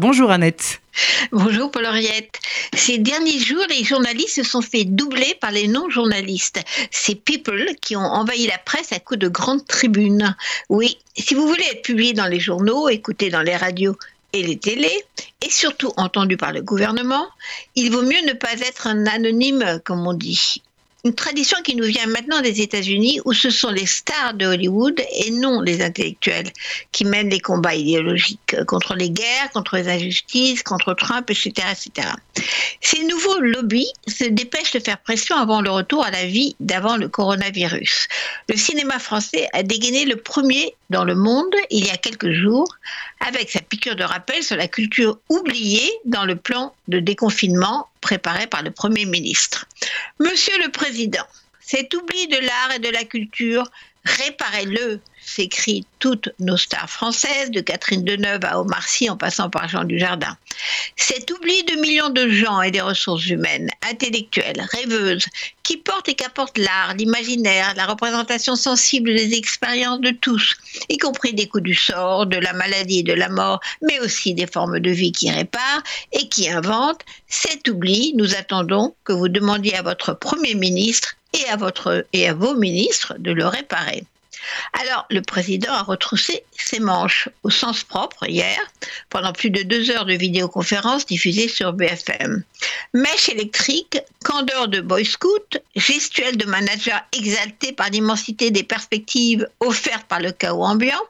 Bonjour Annette. Bonjour Paul-Henriette. Ces derniers jours, les journalistes se sont fait doubler par les non-journalistes. Ces people qui ont envahi la presse à coups de grandes tribunes. Oui, si vous voulez être publié dans les journaux, écouté dans les radios et les télés, et surtout entendu par le gouvernement, il vaut mieux ne pas être un anonyme, comme on dit une tradition qui nous vient maintenant des États-Unis, où ce sont les stars de Hollywood et non les intellectuels qui mènent les combats idéologiques contre les guerres, contre les injustices, contre Trump, etc., etc. Ces nouveaux lobbies se dépêchent de faire pression avant le retour à la vie d'avant le coronavirus. Le cinéma français a dégainé le premier dans le monde il y a quelques jours avec sa piqûre de rappel sur la culture oubliée dans le plan de déconfinement préparé par le Premier ministre. Monsieur le Président, cet oubli de l'art et de la culture, réparez-le, s'écrient toutes nos stars françaises, de Catherine Deneuve à Omar Sy en passant par Jean Dujardin. Cet oubli de millions de gens et des ressources humaines, intellectuelles, rêveuses, qui portent et qu'apportent l'art, l'imaginaire, la représentation sensible des expériences de tous, y compris des coups du sort, de la maladie et de la mort, mais aussi des formes de vie qui réparent et qui inventent, cet oubli, nous attendons que vous demandiez à votre Premier ministre et à, votre, et à vos ministres de le réparer. Alors, le président a retroussé ses manches au sens propre hier, pendant plus de deux heures de vidéoconférence diffusée sur BFM. Mèche électrique, candeur de boy scout, gestuelle de manager exalté par l'immensité des perspectives offertes par le chaos ambiant,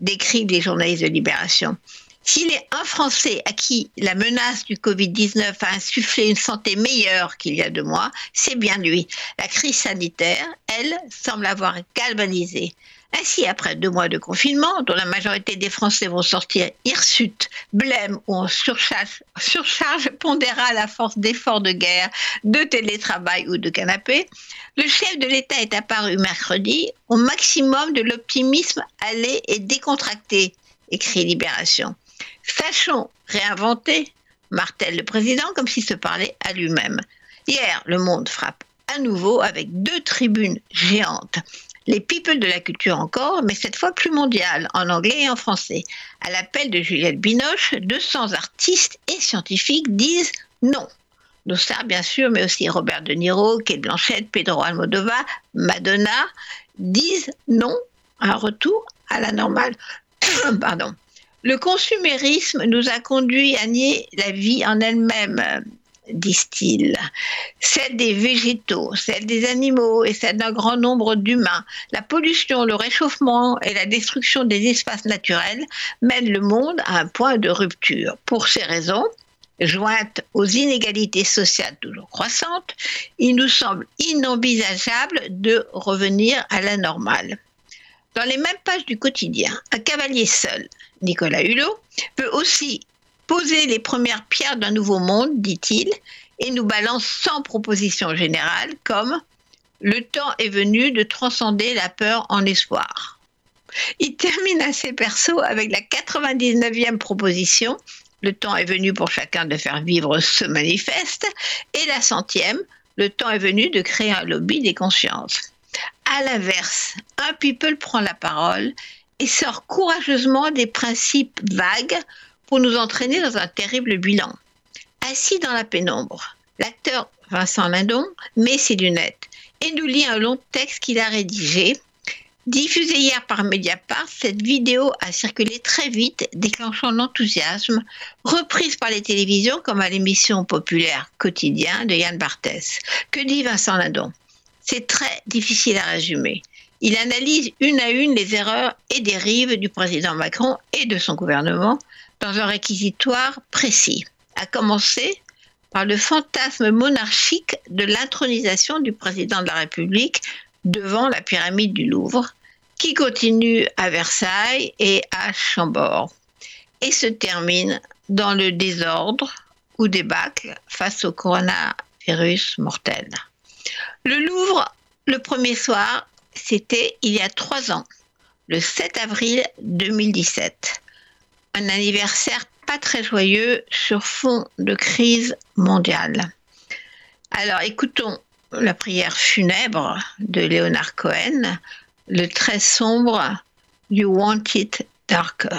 décrivent les journalistes de Libération. S'il est un Français à qui la menace du Covid-19 a insufflé une santé meilleure qu'il y a deux mois, c'est bien lui. La crise sanitaire, elle, semble avoir galvanisé. Ainsi, après deux mois de confinement, dont la majorité des Français vont sortir hirsutes, blêmes ou en surcharge, surcharge pondérale à force d'efforts de guerre, de télétravail ou de canapé, le chef de l'État est apparu mercredi au maximum de l'optimisme allé et décontracté, écrit Libération. Sachons réinventer, martèle le président, comme s'il se parlait à lui-même. Hier, le monde frappe à nouveau avec deux tribunes géantes. Les people de la culture encore, mais cette fois plus mondiale, en anglais et en français. À l'appel de Juliette Binoche, 200 artistes et scientifiques disent non. Nos stars, bien sûr, mais aussi Robert De Niro, Kate Blanchett, Pedro Almodovar, Madonna, disent non à un retour à la normale. Pardon. Le consumérisme nous a conduit à nier la vie en elle-même, disent-ils, celle des végétaux, celle des animaux et celle d'un grand nombre d'humains. La pollution, le réchauffement et la destruction des espaces naturels mènent le monde à un point de rupture. Pour ces raisons, jointes aux inégalités sociales toujours croissantes, il nous semble inenvisageable de revenir à la normale. Dans les mêmes pages du quotidien, un cavalier seul, Nicolas Hulot, peut aussi poser les premières pierres d'un nouveau monde, dit-il, et nous balance sans proposition générale comme le temps est venu de transcender la peur en espoir. Il termine assez perso avec la 99e proposition, le temps est venu pour chacun de faire vivre ce manifeste, et la centième, le temps est venu de créer un lobby des consciences. À l'inverse, un people prend la parole et sort courageusement des principes vagues pour nous entraîner dans un terrible bilan. Assis dans la pénombre, l'acteur Vincent Lindon met ses lunettes et nous lit un long texte qu'il a rédigé. Diffusé hier par Mediapart, cette vidéo a circulé très vite, déclenchant l'enthousiasme, reprise par les télévisions comme à l'émission populaire Quotidien de Yann Barthès. Que dit Vincent Lindon? C'est très difficile à résumer. Il analyse une à une les erreurs et dérives du président Macron et de son gouvernement dans un réquisitoire précis, à commencer par le fantasme monarchique de l'intronisation du président de la République devant la pyramide du Louvre, qui continue à Versailles et à Chambord, et se termine dans le désordre ou débâcle face au coronavirus mortel. Le Louvre, le premier soir, c'était il y a trois ans, le 7 avril 2017. Un anniversaire pas très joyeux sur fond de crise mondiale. Alors écoutons la prière funèbre de Leonard Cohen, le très sombre You Want It Darker.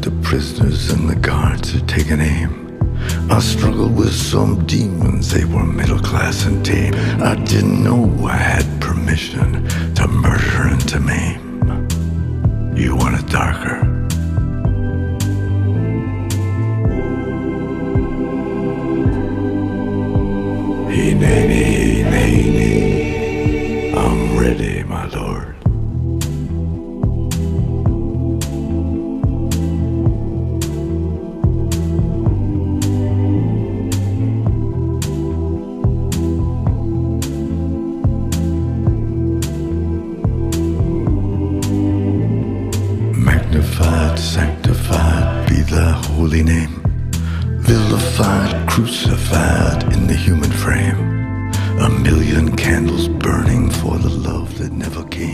prisoners and the guards are taking aim. I struggled with some demons, they were middle class and tame. I didn't know I had permission to murder and to maim. Thy holy name. Vilified, crucified in the human frame. A million candles burning for the love that never came.